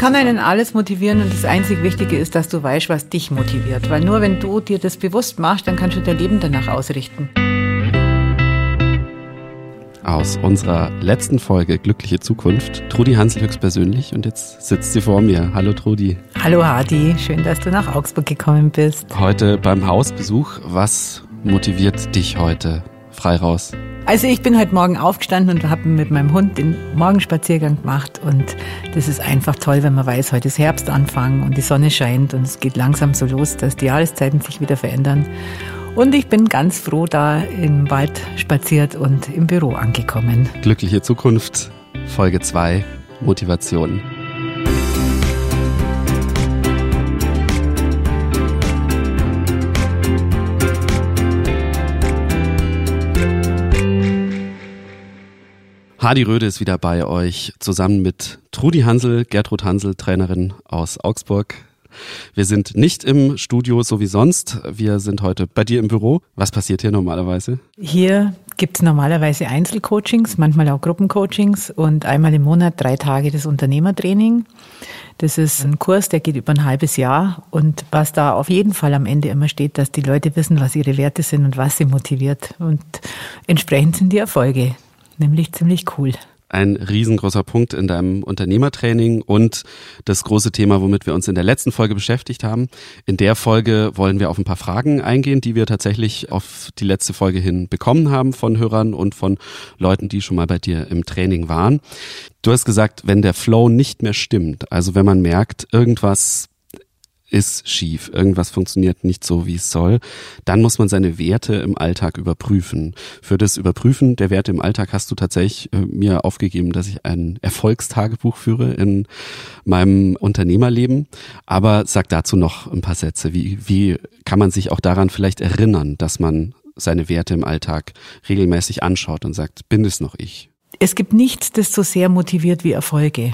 kann einen alles motivieren und das einzig Wichtige ist, dass du weißt, was dich motiviert. Weil nur wenn du dir das bewusst machst, dann kannst du dein Leben danach ausrichten. Aus unserer letzten Folge Glückliche Zukunft, Trudi Hansel höchstpersönlich und jetzt sitzt sie vor mir. Hallo Trudi. Hallo Hardy, schön, dass du nach Augsburg gekommen bist. Heute beim Hausbesuch, was motiviert dich heute? Frei raus. Also ich bin heute Morgen aufgestanden und habe mit meinem Hund den Morgenspaziergang gemacht und das ist einfach toll, wenn man weiß, heute ist Herbstanfang und die Sonne scheint und es geht langsam so los, dass die Jahreszeiten sich wieder verändern. Und ich bin ganz froh da im Wald spaziert und im Büro angekommen. Glückliche Zukunft, Folge 2, Motivation. Hardy Röde ist wieder bei euch, zusammen mit Trudi Hansel, Gertrud Hansel, Trainerin aus Augsburg. Wir sind nicht im Studio so wie sonst. Wir sind heute bei dir im Büro. Was passiert hier normalerweise? Hier gibt es normalerweise Einzelcoachings, manchmal auch Gruppencoachings und einmal im Monat drei Tage das Unternehmertraining. Das ist ein Kurs, der geht über ein halbes Jahr und was da auf jeden Fall am Ende immer steht, dass die Leute wissen, was ihre Werte sind und was sie motiviert. Und entsprechend sind die Erfolge nämlich ziemlich cool. Ein riesengroßer Punkt in deinem Unternehmertraining und das große Thema, womit wir uns in der letzten Folge beschäftigt haben. In der Folge wollen wir auf ein paar Fragen eingehen, die wir tatsächlich auf die letzte Folge hin bekommen haben von Hörern und von Leuten, die schon mal bei dir im Training waren. Du hast gesagt, wenn der Flow nicht mehr stimmt, also wenn man merkt, irgendwas ist schief, irgendwas funktioniert nicht so, wie es soll, dann muss man seine Werte im Alltag überprüfen. Für das Überprüfen der Werte im Alltag hast du tatsächlich äh, mir aufgegeben, dass ich ein Erfolgstagebuch führe in meinem Unternehmerleben. Aber sag dazu noch ein paar Sätze. Wie, wie kann man sich auch daran vielleicht erinnern, dass man seine Werte im Alltag regelmäßig anschaut und sagt, bin es noch ich? Es gibt nichts, das so sehr motiviert wie Erfolge.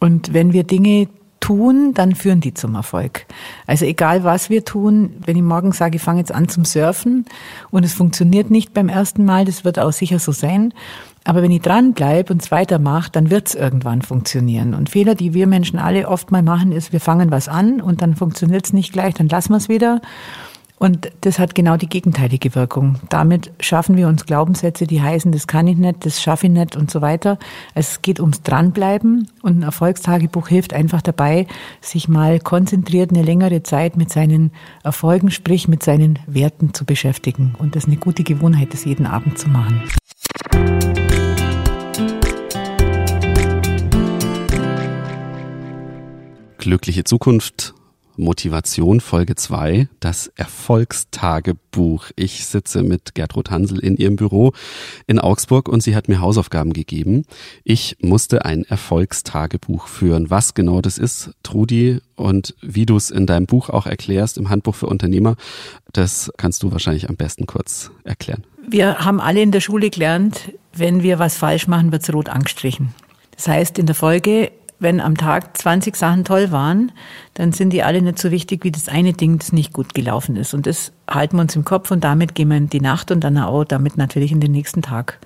Und wenn wir Dinge tun, dann führen die zum Erfolg. Also egal was wir tun, wenn ich morgen sage, ich fange jetzt an zum Surfen und es funktioniert nicht beim ersten Mal, das wird auch sicher so sein. Aber wenn ich dranbleibe und es weitermache, dann wird es irgendwann funktionieren. Und Fehler, die wir Menschen alle oft mal machen, ist, wir fangen was an und dann funktioniert es nicht gleich, dann lassen wir es wieder und das hat genau die gegenteilige Wirkung. Damit schaffen wir uns Glaubenssätze, die heißen, das kann ich nicht, das schaffe ich nicht und so weiter. Es geht ums Dranbleiben und ein Erfolgstagebuch hilft einfach dabei, sich mal konzentriert eine längere Zeit mit seinen Erfolgen, sprich mit seinen Werten zu beschäftigen. Und das ist eine gute Gewohnheit, das jeden Abend zu machen. Glückliche Zukunft Motivation Folge 2, das Erfolgstagebuch. Ich sitze mit Gertrud Hansel in ihrem Büro in Augsburg und sie hat mir Hausaufgaben gegeben. Ich musste ein Erfolgstagebuch führen. Was genau das ist, Trudi, und wie du es in deinem Buch auch erklärst, im Handbuch für Unternehmer, das kannst du wahrscheinlich am besten kurz erklären. Wir haben alle in der Schule gelernt, wenn wir was falsch machen, wird's rot angestrichen. Das heißt, in der Folge wenn am Tag 20 Sachen toll waren, dann sind die alle nicht so wichtig wie das eine Ding, das nicht gut gelaufen ist. Und das halten wir uns im Kopf und damit gehen wir in die Nacht und dann auch damit natürlich in den nächsten Tag.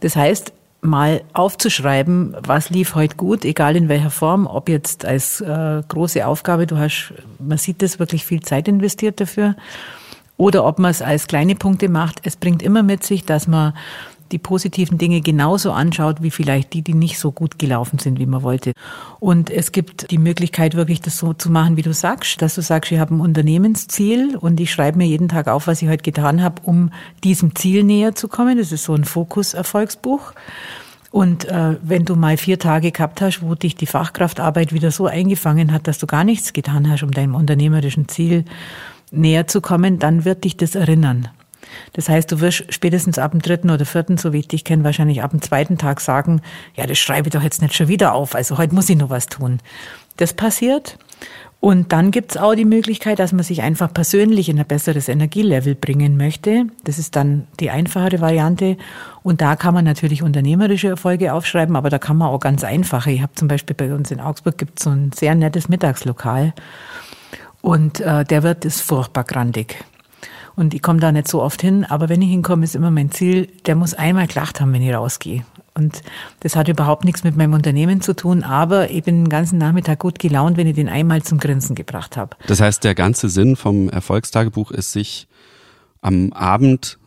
Das heißt, mal aufzuschreiben, was lief heute gut, egal in welcher Form, ob jetzt als äh, große Aufgabe, du hast, man sieht das wirklich viel Zeit investiert dafür, oder ob man es als kleine Punkte macht. Es bringt immer mit sich, dass man die positiven Dinge genauso anschaut, wie vielleicht die, die nicht so gut gelaufen sind, wie man wollte. Und es gibt die Möglichkeit, wirklich das so zu machen, wie du sagst, dass du sagst, ich habe ein Unternehmensziel und ich schreibe mir jeden Tag auf, was ich heute getan habe, um diesem Ziel näher zu kommen. Das ist so ein Fokus-Erfolgsbuch. Und äh, wenn du mal vier Tage gehabt hast, wo dich die Fachkraftarbeit wieder so eingefangen hat, dass du gar nichts getan hast, um deinem unternehmerischen Ziel näher zu kommen, dann wird dich das erinnern. Das heißt, du wirst spätestens ab dem dritten oder vierten, so wie ich dich kenne, wahrscheinlich ab dem zweiten Tag sagen, ja, das schreibe ich doch jetzt nicht schon wieder auf. Also heute muss ich noch was tun. Das passiert. Und dann gibt's auch die Möglichkeit, dass man sich einfach persönlich in ein besseres Energielevel bringen möchte. Das ist dann die einfachere Variante. Und da kann man natürlich unternehmerische Erfolge aufschreiben, aber da kann man auch ganz einfache. Ich habe zum Beispiel bei uns in Augsburg gibt's so ein sehr nettes Mittagslokal. Und äh, der wird ist furchtbar grandig. Und ich komme da nicht so oft hin, aber wenn ich hinkomme, ist immer mein Ziel, der muss einmal gelacht haben, wenn ich rausgehe. Und das hat überhaupt nichts mit meinem Unternehmen zu tun, aber ich bin den ganzen Nachmittag gut gelaunt, wenn ich den einmal zum Grinsen gebracht habe. Das heißt, der ganze Sinn vom Erfolgstagebuch ist, sich am Abend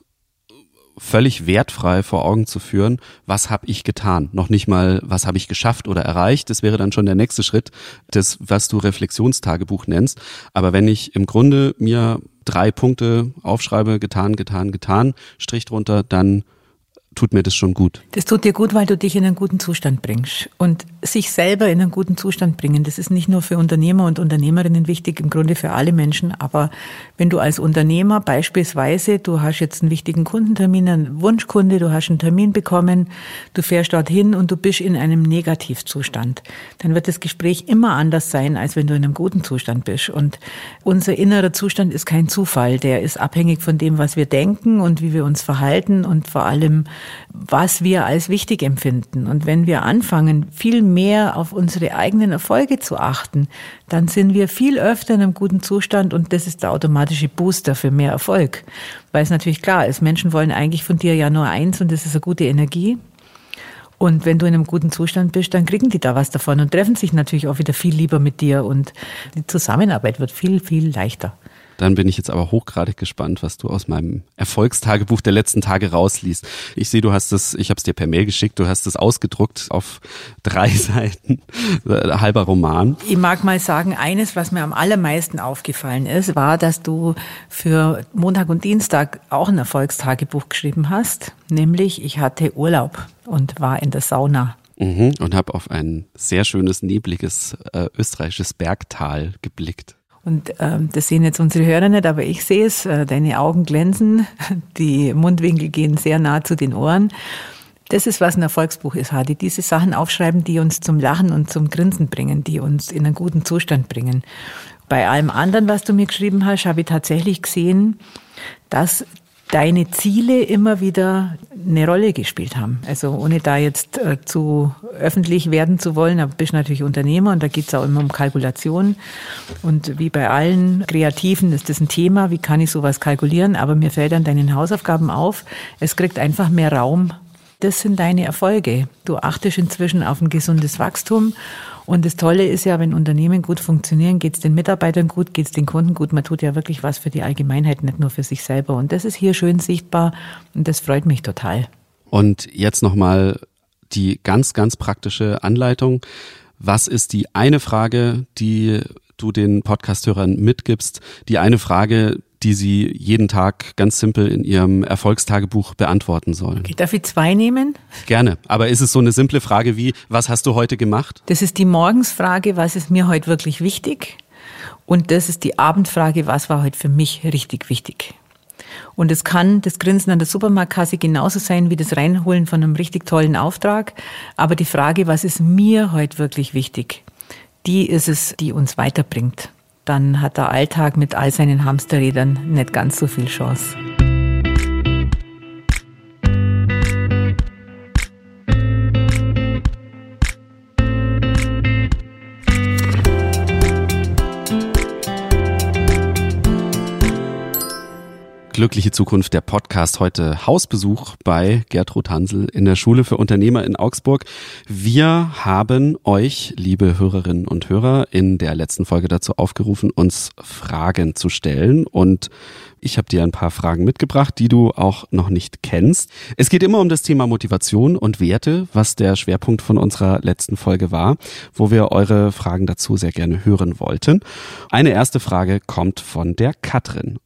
völlig wertfrei vor Augen zu führen, was habe ich getan, noch nicht mal, was habe ich geschafft oder erreicht. Das wäre dann schon der nächste Schritt, das, was du Reflexionstagebuch nennst. Aber wenn ich im Grunde mir drei Punkte aufschreibe, getan, getan, getan, Strich drunter, dann tut mir das schon gut. Das tut dir gut, weil du dich in einen guten Zustand bringst. Und sich selber in einen guten Zustand bringen, das ist nicht nur für Unternehmer und Unternehmerinnen wichtig, im Grunde für alle Menschen. Aber wenn du als Unternehmer beispielsweise, du hast jetzt einen wichtigen Kundentermin, einen Wunschkunde, du hast einen Termin bekommen, du fährst dorthin und du bist in einem Negativzustand, dann wird das Gespräch immer anders sein, als wenn du in einem guten Zustand bist. Und unser innerer Zustand ist kein Zufall. Der ist abhängig von dem, was wir denken und wie wir uns verhalten und vor allem, was wir als wichtig empfinden. Und wenn wir anfangen, viel mehr auf unsere eigenen Erfolge zu achten, dann sind wir viel öfter in einem guten Zustand und das ist der automatische Booster für mehr Erfolg. Weil es natürlich klar ist, Menschen wollen eigentlich von dir ja nur eins und das ist eine gute Energie. Und wenn du in einem guten Zustand bist, dann kriegen die da was davon und treffen sich natürlich auch wieder viel lieber mit dir und die Zusammenarbeit wird viel, viel leichter. Dann bin ich jetzt aber hochgradig gespannt, was du aus meinem Erfolgstagebuch der letzten Tage rausliest. Ich sehe, du hast es, ich habe es dir per Mail geschickt, du hast es ausgedruckt auf drei Seiten, äh, halber Roman. Ich mag mal sagen, eines, was mir am allermeisten aufgefallen ist, war, dass du für Montag und Dienstag auch ein Erfolgstagebuch geschrieben hast, nämlich ich hatte Urlaub und war in der Sauna. Mhm, und habe auf ein sehr schönes, nebliges äh, österreichisches Bergtal geblickt. Und ähm, das sehen jetzt unsere Hörer nicht, aber ich sehe es. Äh, deine Augen glänzen, die Mundwinkel gehen sehr nah zu den Ohren. Das ist, was ein Erfolgsbuch ist, Hadi. Diese Sachen aufschreiben, die uns zum Lachen und zum Grinsen bringen, die uns in einen guten Zustand bringen. Bei allem anderen, was du mir geschrieben hast, habe ich tatsächlich gesehen, dass deine Ziele immer wieder eine Rolle gespielt haben. Also ohne da jetzt äh, zu öffentlich werden zu wollen, aber bist natürlich Unternehmer und da geht es auch immer um Kalkulation. Und wie bei allen Kreativen ist das ein Thema, wie kann ich sowas kalkulieren, aber mir fällt an deinen Hausaufgaben auf, es kriegt einfach mehr Raum. Das sind deine Erfolge. Du achtest inzwischen auf ein gesundes Wachstum und das Tolle ist ja, wenn Unternehmen gut funktionieren, geht es den Mitarbeitern gut, geht es den Kunden gut. Man tut ja wirklich was für die Allgemeinheit, nicht nur für sich selber. Und das ist hier schön sichtbar und das freut mich total. Und jetzt nochmal die ganz, ganz praktische Anleitung. Was ist die eine Frage, die du den Podcasthörern mitgibst? Die eine Frage, die Sie jeden Tag ganz simpel in Ihrem Erfolgstagebuch beantworten sollen. Okay, darf ich zwei nehmen? Gerne. Aber ist es so eine simple Frage wie, was hast du heute gemacht? Das ist die Morgensfrage, was ist mir heute wirklich wichtig? Und das ist die Abendfrage, was war heute für mich richtig wichtig? Und es kann das Grinsen an der Supermarktkasse genauso sein wie das Reinholen von einem richtig tollen Auftrag. Aber die Frage, was ist mir heute wirklich wichtig? Die ist es, die uns weiterbringt dann hat der Alltag mit all seinen Hamsterrädern nicht ganz so viel Chance. Glückliche Zukunft, der Podcast. Heute Hausbesuch bei Gertrud Hansel in der Schule für Unternehmer in Augsburg. Wir haben euch, liebe Hörerinnen und Hörer, in der letzten Folge dazu aufgerufen, uns Fragen zu stellen. Und ich habe dir ein paar Fragen mitgebracht, die du auch noch nicht kennst. Es geht immer um das Thema Motivation und Werte, was der Schwerpunkt von unserer letzten Folge war, wo wir eure Fragen dazu sehr gerne hören wollten. Eine erste Frage kommt von der Katrin.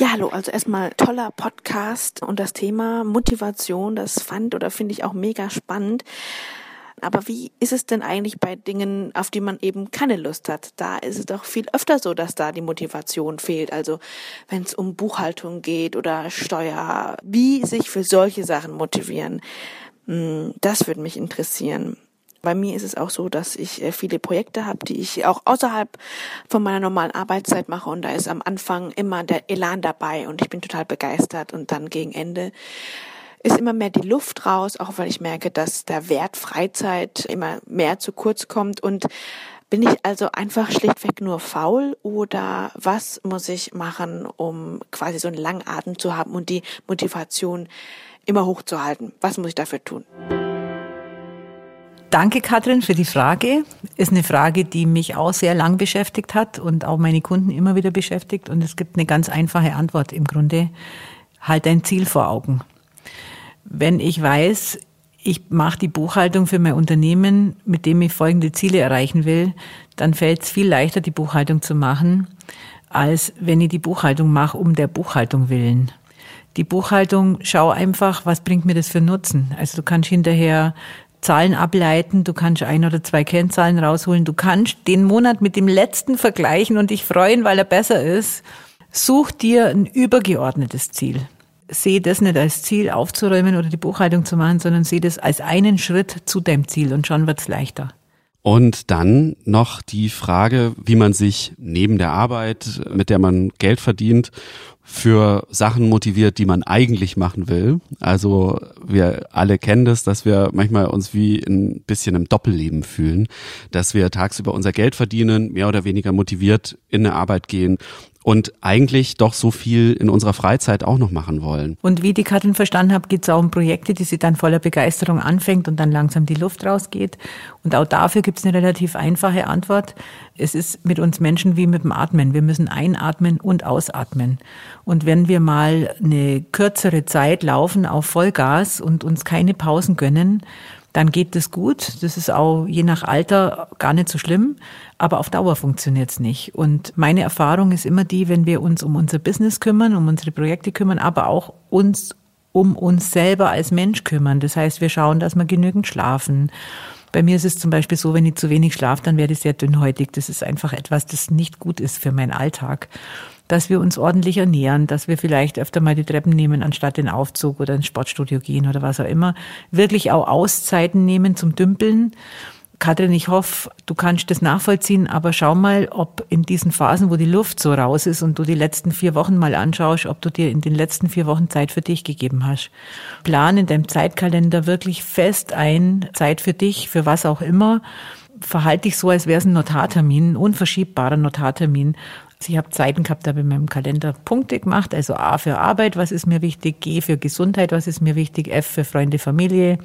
Ja, hallo, also erstmal toller Podcast und das Thema Motivation, das fand oder finde ich auch mega spannend. Aber wie ist es denn eigentlich bei Dingen, auf die man eben keine Lust hat? Da ist es doch viel öfter so, dass da die Motivation fehlt. Also wenn es um Buchhaltung geht oder Steuer, wie sich für solche Sachen motivieren, hm, das würde mich interessieren. Bei mir ist es auch so, dass ich äh, viele Projekte habe, die ich auch außerhalb von meiner normalen Arbeitszeit mache und da ist am Anfang immer der Elan dabei und ich bin total begeistert und dann gegen Ende ist immer mehr die Luft raus, auch weil ich merke, dass der Wert Freizeit immer mehr zu kurz kommt und bin ich also einfach schlichtweg nur faul oder was muss ich machen, um quasi so einen langen Atem zu haben und die Motivation immer hochzuhalten? Was muss ich dafür tun? Danke, Katrin, für die Frage. Ist eine Frage, die mich auch sehr lang beschäftigt hat und auch meine Kunden immer wieder beschäftigt. Und es gibt eine ganz einfache Antwort im Grunde. Halt dein Ziel vor Augen. Wenn ich weiß, ich mache die Buchhaltung für mein Unternehmen, mit dem ich folgende Ziele erreichen will, dann fällt es viel leichter, die Buchhaltung zu machen, als wenn ich die Buchhaltung mache um der Buchhaltung willen. Die Buchhaltung, schau einfach, was bringt mir das für Nutzen. Also du kannst hinterher Zahlen ableiten, du kannst ein oder zwei Kennzahlen rausholen, du kannst den Monat mit dem letzten vergleichen und dich freuen, weil er besser ist. Such dir ein übergeordnetes Ziel. Seh das nicht als Ziel aufzuräumen oder die Buchhaltung zu machen, sondern seh das als einen Schritt zu deinem Ziel und schon wird's leichter. Und dann noch die Frage, wie man sich neben der Arbeit, mit der man Geld verdient, für Sachen motiviert, die man eigentlich machen will. Also wir alle kennen das, dass wir manchmal uns wie ein bisschen im Doppelleben fühlen, dass wir tagsüber unser Geld verdienen, mehr oder weniger motiviert in eine Arbeit gehen und eigentlich doch so viel in unserer Freizeit auch noch machen wollen. Und wie die Katrin verstanden hat, geht es auch um Projekte, die sie dann voller Begeisterung anfängt und dann langsam die Luft rausgeht. Und auch dafür gibt es eine relativ einfache Antwort. Es ist mit uns Menschen wie mit dem Atmen. Wir müssen einatmen und ausatmen. Und wenn wir mal eine kürzere Zeit laufen auf Vollgas und uns keine Pausen gönnen, dann geht das gut. Das ist auch je nach Alter gar nicht so schlimm, aber auf Dauer funktioniert es nicht. Und meine Erfahrung ist immer die, wenn wir uns um unser Business kümmern, um unsere Projekte kümmern, aber auch uns um uns selber als Mensch kümmern. Das heißt, wir schauen, dass wir genügend schlafen. Bei mir ist es zum Beispiel so, wenn ich zu wenig schlafe, dann werde ich sehr dünnhäutig. Das ist einfach etwas, das nicht gut ist für meinen Alltag dass wir uns ordentlich ernähren, dass wir vielleicht öfter mal die Treppen nehmen, anstatt den Aufzug oder ins Sportstudio gehen oder was auch immer. Wirklich auch Auszeiten nehmen zum Dümpeln. Katrin, ich hoffe, du kannst das nachvollziehen, aber schau mal, ob in diesen Phasen, wo die Luft so raus ist und du die letzten vier Wochen mal anschaust, ob du dir in den letzten vier Wochen Zeit für dich gegeben hast. Plan in deinem Zeitkalender wirklich fest ein, Zeit für dich, für was auch immer. Verhalte dich so, als wäre es ein Notartermin, ein unverschiebbarer Notartermin. Ich habe Zeiten gehabt, da habe ich in meinem Kalender Punkte gemacht, also A für Arbeit, was ist mir wichtig, G für Gesundheit, was ist mir wichtig, F für Freunde, Familie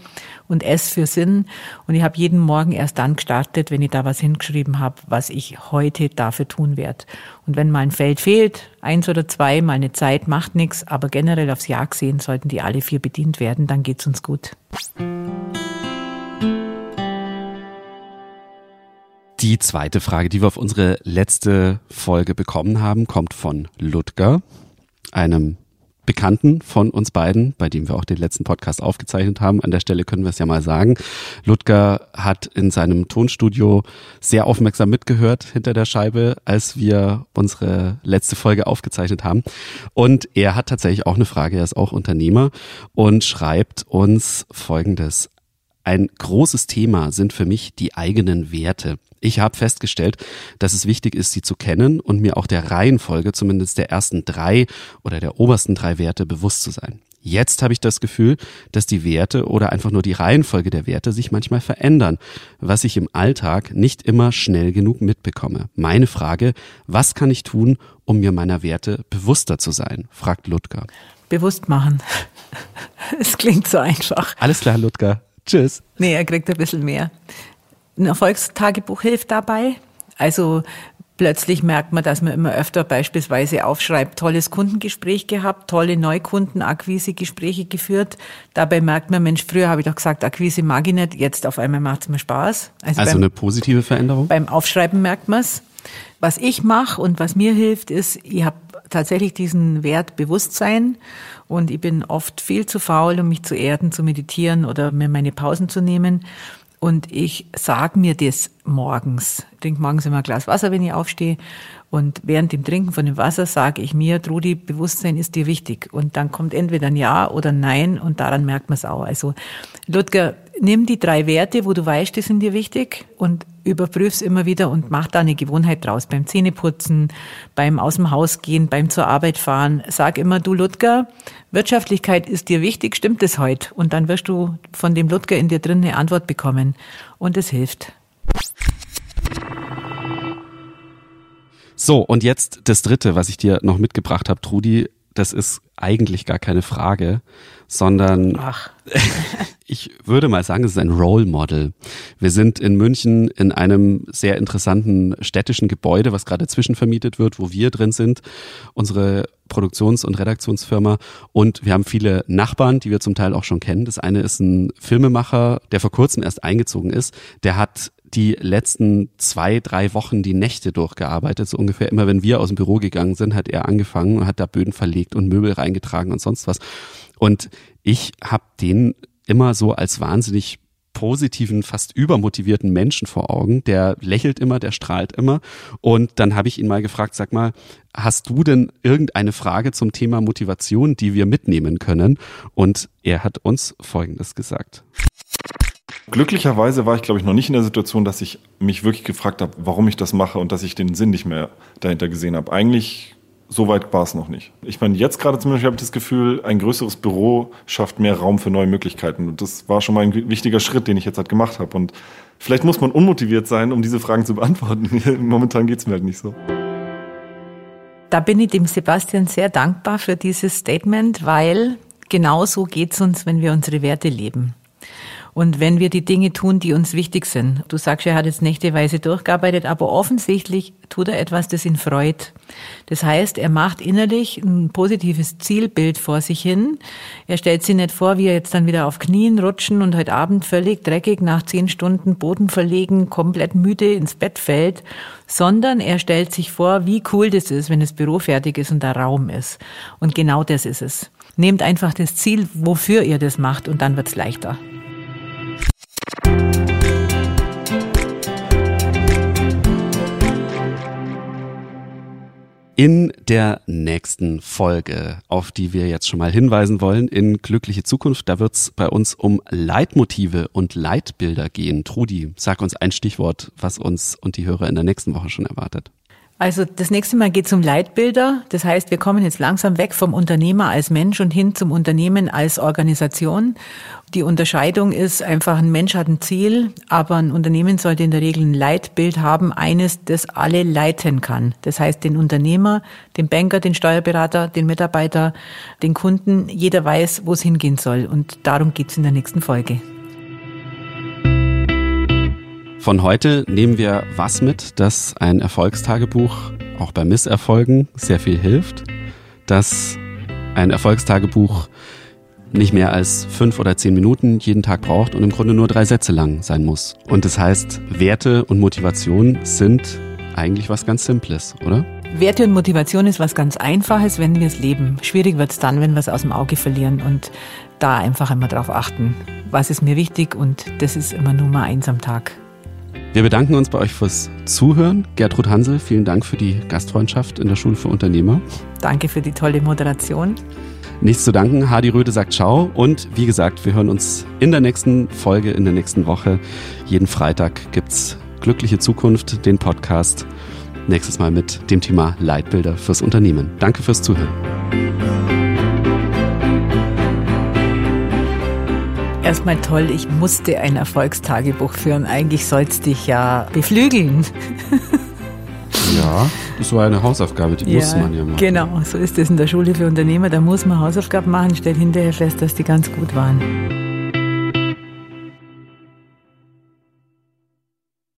und S für Sinn. Und ich habe jeden Morgen erst dann gestartet, wenn ich da was hingeschrieben habe, was ich heute dafür tun werde. Und wenn mal ein Feld fehlt, eins oder zwei, mal eine Zeit, macht nichts, aber generell aufs Jahr gesehen sollten die alle vier bedient werden, dann geht's uns gut. Die zweite Frage, die wir auf unsere letzte Folge bekommen haben, kommt von Ludger, einem Bekannten von uns beiden, bei dem wir auch den letzten Podcast aufgezeichnet haben. An der Stelle können wir es ja mal sagen. Ludger hat in seinem Tonstudio sehr aufmerksam mitgehört hinter der Scheibe, als wir unsere letzte Folge aufgezeichnet haben. Und er hat tatsächlich auch eine Frage. Er ist auch Unternehmer und schreibt uns Folgendes. Ein großes Thema sind für mich die eigenen Werte. Ich habe festgestellt, dass es wichtig ist, sie zu kennen und mir auch der Reihenfolge zumindest der ersten drei oder der obersten drei Werte bewusst zu sein. Jetzt habe ich das Gefühl, dass die Werte oder einfach nur die Reihenfolge der Werte sich manchmal verändern, was ich im Alltag nicht immer schnell genug mitbekomme. Meine Frage, was kann ich tun, um mir meiner Werte bewusster zu sein? fragt Ludger. Bewusst machen. Es klingt so einfach. Alles klar, Ludger. Tschüss. Nee, er kriegt ein bisschen mehr. Ein Erfolgstagebuch hilft dabei. Also plötzlich merkt man, dass man immer öfter beispielsweise aufschreibt, tolles Kundengespräch gehabt, tolle Neukundenakquise-Gespräche geführt. Dabei merkt man, Mensch, früher habe ich doch gesagt, Akquise mag ich nicht, jetzt auf einmal macht es mir Spaß. Also, also beim, eine positive Veränderung? Beim Aufschreiben merkt man es. Was ich mache und was mir hilft, ist, ich habe tatsächlich diesen Wert Bewusstsein und ich bin oft viel zu faul, um mich zu erden, zu meditieren oder mir meine Pausen zu nehmen. Und ich sage mir das morgens. Ich trinke morgens immer ein Glas Wasser, wenn ich aufstehe. Und während dem Trinken von dem Wasser sage ich mir, Trudi, Bewusstsein ist dir wichtig. Und dann kommt entweder ein Ja oder ein Nein und daran merkt man es auch. Also Ludger, nimm die drei Werte, wo du weißt, die sind dir wichtig und überprüf's immer wieder und mach da eine Gewohnheit draus. Beim Zähneputzen, beim aus dem Haus gehen, beim zur Arbeit fahren. Sag immer, du Ludger, Wirtschaftlichkeit ist dir wichtig, stimmt es heute? Und dann wirst du von dem Ludger in dir drin eine Antwort bekommen. Und es hilft. So, und jetzt das dritte, was ich dir noch mitgebracht habe, Trudi das ist eigentlich gar keine Frage, sondern ich würde mal sagen, es ist ein Role Model. Wir sind in München in einem sehr interessanten städtischen Gebäude, was gerade zwischenvermietet wird, wo wir drin sind, unsere Produktions- und Redaktionsfirma. Und wir haben viele Nachbarn, die wir zum Teil auch schon kennen. Das eine ist ein Filmemacher, der vor kurzem erst eingezogen ist. Der hat die letzten zwei, drei Wochen die Nächte durchgearbeitet. So ungefähr immer, wenn wir aus dem Büro gegangen sind, hat er angefangen und hat da Böden verlegt und Möbel reingetragen und sonst was. Und ich habe den immer so als wahnsinnig positiven, fast übermotivierten Menschen vor Augen. Der lächelt immer, der strahlt immer. Und dann habe ich ihn mal gefragt, sag mal, hast du denn irgendeine Frage zum Thema Motivation, die wir mitnehmen können? Und er hat uns Folgendes gesagt. Glücklicherweise war ich, glaube ich, noch nicht in der Situation, dass ich mich wirklich gefragt habe, warum ich das mache und dass ich den Sinn nicht mehr dahinter gesehen habe. Eigentlich so weit war es noch nicht. Ich meine, jetzt gerade zumindest habe ich das Gefühl, ein größeres Büro schafft mehr Raum für neue Möglichkeiten. Und das war schon mal ein wichtiger Schritt, den ich jetzt halt gemacht habe. Und vielleicht muss man unmotiviert sein, um diese Fragen zu beantworten. Momentan geht es mir halt nicht so. Da bin ich dem Sebastian sehr dankbar für dieses Statement, weil genau so geht's uns, wenn wir unsere Werte leben. Und wenn wir die Dinge tun, die uns wichtig sind. Du sagst, er hat jetzt nächteweise durchgearbeitet, aber offensichtlich tut er etwas, das ihn freut. Das heißt, er macht innerlich ein positives Zielbild vor sich hin. Er stellt sich nicht vor, wie er jetzt dann wieder auf Knien rutschen und heute Abend völlig dreckig nach zehn Stunden Boden verlegen, komplett müde ins Bett fällt, sondern er stellt sich vor, wie cool das ist, wenn das Büro fertig ist und der Raum ist. Und genau das ist es. Nehmt einfach das Ziel, wofür ihr das macht und dann wird's leichter. In der nächsten Folge, auf die wir jetzt schon mal hinweisen wollen, in Glückliche Zukunft, da wird's bei uns um Leitmotive und Leitbilder gehen. Trudi, sag uns ein Stichwort, was uns und die Hörer in der nächsten Woche schon erwartet. Also das nächste Mal geht es um Leitbilder. Das heißt, wir kommen jetzt langsam weg vom Unternehmer als Mensch und hin zum Unternehmen als Organisation. Die Unterscheidung ist einfach, ein Mensch hat ein Ziel, aber ein Unternehmen sollte in der Regel ein Leitbild haben, eines, das alle leiten kann. Das heißt, den Unternehmer, den Banker, den Steuerberater, den Mitarbeiter, den Kunden, jeder weiß, wo es hingehen soll. Und darum geht es in der nächsten Folge. Von heute nehmen wir was mit, dass ein Erfolgstagebuch auch bei Misserfolgen sehr viel hilft, dass ein Erfolgstagebuch nicht mehr als fünf oder zehn Minuten jeden Tag braucht und im Grunde nur drei Sätze lang sein muss. Und das heißt, Werte und Motivation sind eigentlich was ganz Simples, oder? Werte und Motivation ist was ganz Einfaches, wenn wir es leben. Schwierig wird es dann, wenn wir es aus dem Auge verlieren und da einfach immer drauf achten. Was ist mir wichtig und das ist immer Nummer eins am Tag. Wir bedanken uns bei euch fürs Zuhören. Gertrud Hansel, vielen Dank für die Gastfreundschaft in der Schule für Unternehmer. Danke für die tolle Moderation. Nichts zu danken. Hadi Röde sagt Ciao. Und wie gesagt, wir hören uns in der nächsten Folge, in der nächsten Woche. Jeden Freitag gibt's Glückliche Zukunft, den Podcast. Nächstes Mal mit dem Thema Leitbilder fürs Unternehmen. Danke fürs Zuhören. Erstmal toll, ich musste ein Erfolgstagebuch führen. Eigentlich soll es dich ja beflügeln. Ja, das war eine Hausaufgabe, die ja, muss man ja machen. Genau, so ist es in der Schule für Unternehmer. Da muss man Hausaufgaben machen, stellt hinterher fest, dass die ganz gut waren.